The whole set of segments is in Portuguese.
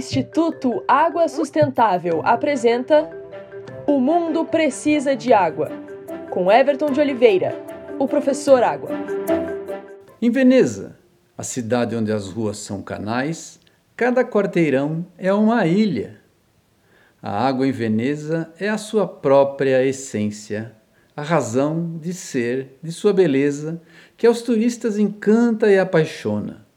Instituto Água Sustentável apresenta O Mundo Precisa de Água, com Everton de Oliveira, o professor Água. Em Veneza, a cidade onde as ruas são canais, cada quarteirão é uma ilha. A água em Veneza é a sua própria essência, a razão de ser de sua beleza, que aos turistas encanta e apaixona.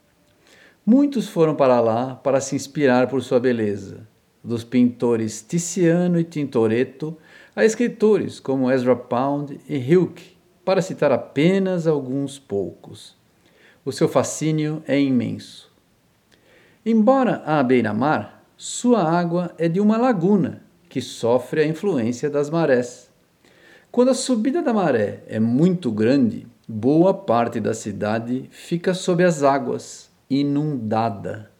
Muitos foram para lá para se inspirar por sua beleza, dos pintores Tiziano e Tintoretto a escritores como Ezra Pound e Hilke, para citar apenas alguns poucos. O seu fascínio é imenso. Embora à beira-mar, sua água é de uma laguna que sofre a influência das marés. Quando a subida da maré é muito grande, boa parte da cidade fica sob as águas inundada.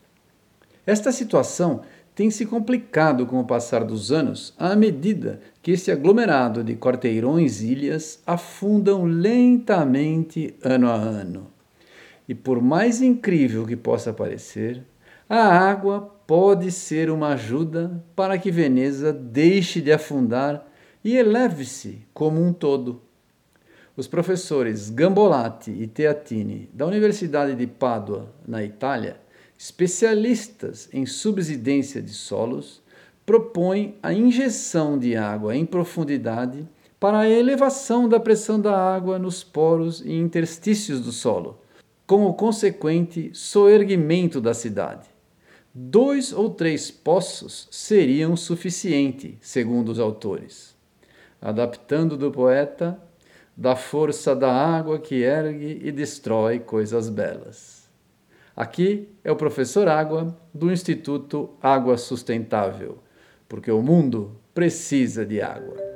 Esta situação tem se complicado com o passar dos anos, à medida que esse aglomerado de quarteirões ilhas afundam lentamente ano a ano. E por mais incrível que possa parecer, a água pode ser uma ajuda para que Veneza deixe de afundar e eleve-se como um todo. Os professores Gambolati e Teatini, da Universidade de Pádua, na Itália, especialistas em subsidência de solos, propõem a injeção de água em profundidade para a elevação da pressão da água nos poros e interstícios do solo, com o consequente soerguimento da cidade. Dois ou três poços seriam suficiente, segundo os autores. Adaptando do poeta, da força da água que ergue e destrói coisas belas. Aqui é o professor Água do Instituto Água Sustentável, porque o mundo precisa de água.